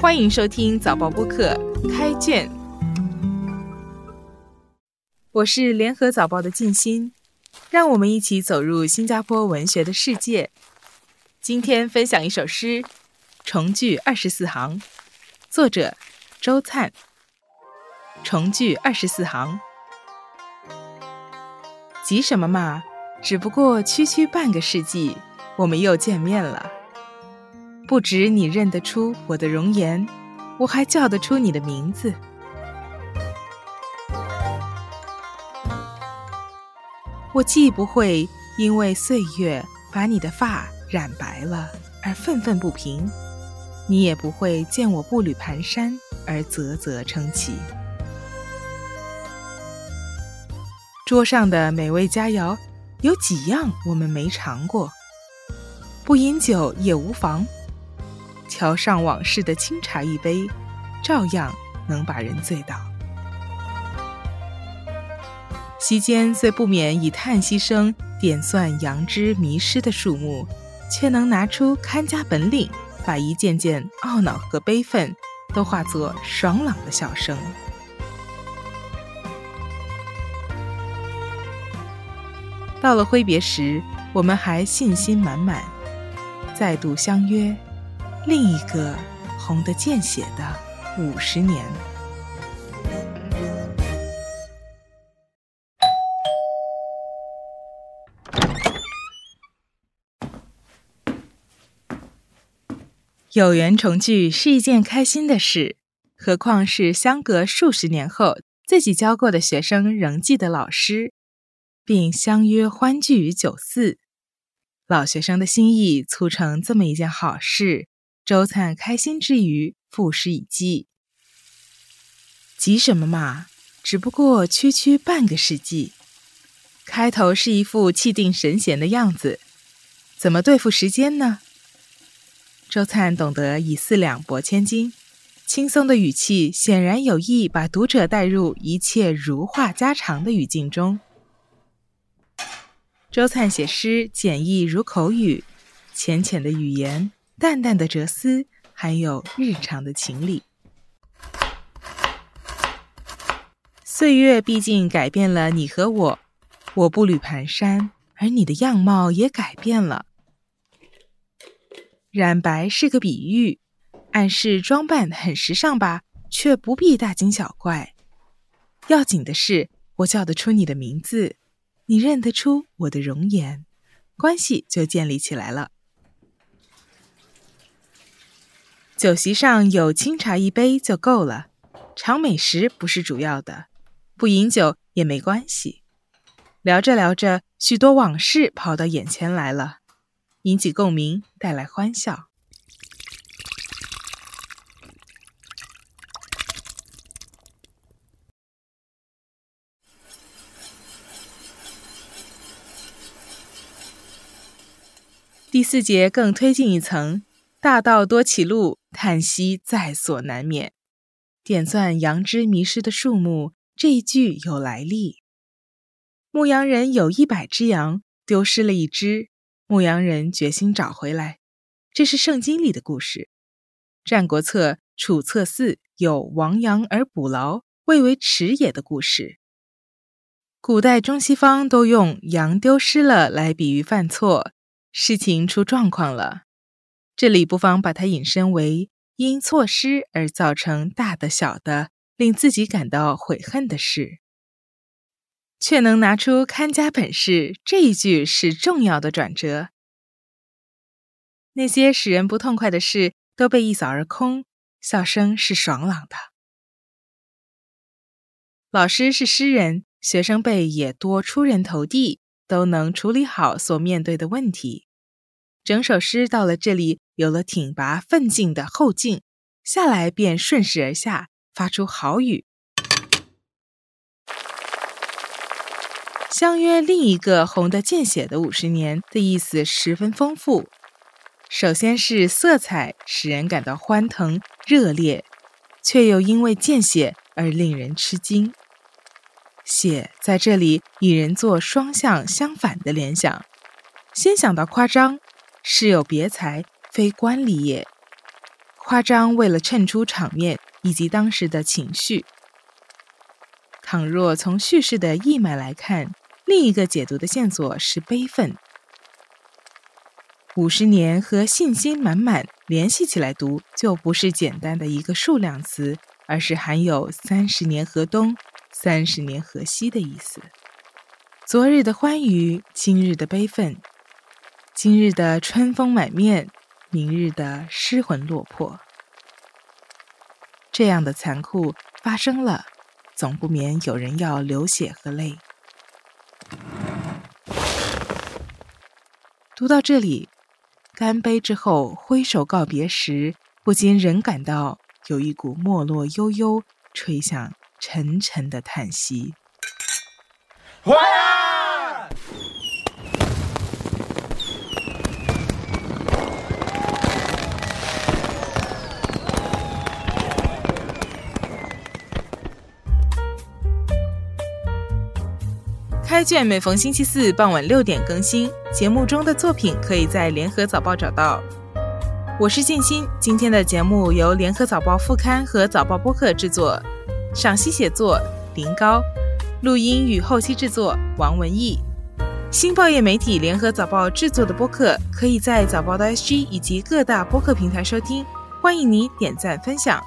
欢迎收听早报播客开卷，我是联合早报的静心，让我们一起走入新加坡文学的世界。今天分享一首诗《重聚二十四行》，作者周灿。重聚二十四行，急什么嘛？只不过区区半个世纪，我们又见面了。不止你认得出我的容颜，我还叫得出你的名字。我既不会因为岁月把你的发染白了而愤愤不平，你也不会见我步履蹒跚而啧啧称奇。桌上的美味佳肴。有几样我们没尝过，不饮酒也无妨。桥上往事的清茶一杯，照样能把人醉倒。席间虽不免以叹息声点算杨枝迷失的树木，却能拿出看家本领，把一件件懊恼和悲愤都化作爽朗的笑声。到了挥别时，我们还信心满满，再度相约，另一个红得见血的五十年。有缘重聚是一件开心的事，何况是相隔数十年后，自己教过的学生仍记得老师。并相约欢聚于酒肆，老学生的心意促成这么一件好事。周灿开心之余，赋诗以寄：急什么嘛？只不过区区半个世纪。开头是一副气定神闲的样子，怎么对付时间呢？周灿懂得以四两拨千斤，轻松的语气显然有意把读者带入一切如话家常的语境中。周灿写诗简易如口语，浅浅的语言，淡淡的哲思，还有日常的情理。岁月毕竟改变了你和我，我步履蹒跚，而你的样貌也改变了。染白是个比喻，暗示装扮很时尚吧，却不必大惊小怪。要紧的是，我叫得出你的名字。你认得出我的容颜，关系就建立起来了。酒席上有清茶一杯就够了，尝美食不是主要的，不饮酒也没关系。聊着聊着，许多往事跑到眼前来了，引起共鸣，带来欢笑。第四节更推进一层，大道多歧路，叹息在所难免。点算杨枝迷失的树木，这一句有来历。牧羊人有一百只羊，丢失了一只，牧羊人决心找回来。这是圣经里的故事，《战国策·楚策四》有亡羊而补牢，未为迟也的故事。古代中西方都用羊丢失了来比喻犯错。事情出状况了，这里不妨把它引申为因错失而造成大的、小的，令自己感到悔恨的事，却能拿出看家本事。这一句是重要的转折。那些使人不痛快的事都被一扫而空，笑声是爽朗的。老师是诗人，学生辈也多出人头地。都能处理好所面对的问题。整首诗到了这里，有了挺拔奋进的后劲，下来便顺势而下，发出好语。相约另一个红得见血的五十年的意思十分丰富。首先是色彩使人感到欢腾热烈，却又因为见血而令人吃惊。血在这里，与人做双向相反的联想。先想到夸张，是有别才，非官礼也。夸张为了衬出场面以及当时的情绪。倘若从叙事的意脉来看，另一个解读的线索是悲愤。五十年和信心满满联系起来读，就不是简单的一个数量词，而是含有三十年河东、三十年河西的意思。昨日的欢愉，今日的悲愤；今日的春风满面，明日的失魂落魄。这样的残酷发生了。总不免有人要流血和泪。读到这里，干杯之后挥手告别时，不禁仍感到有一股没落悠悠、吹响沉沉的叹息。开卷每逢星期四傍晚六点更新，节目中的作品可以在联合早报找到。我是静心，今天的节目由联合早报副刊和早报播客制作，赏析写作林高，录音与后期制作王文义。新报业媒体联合早报制作的播客，可以在早报的 SG 以及各大播客平台收听，欢迎你点赞分享。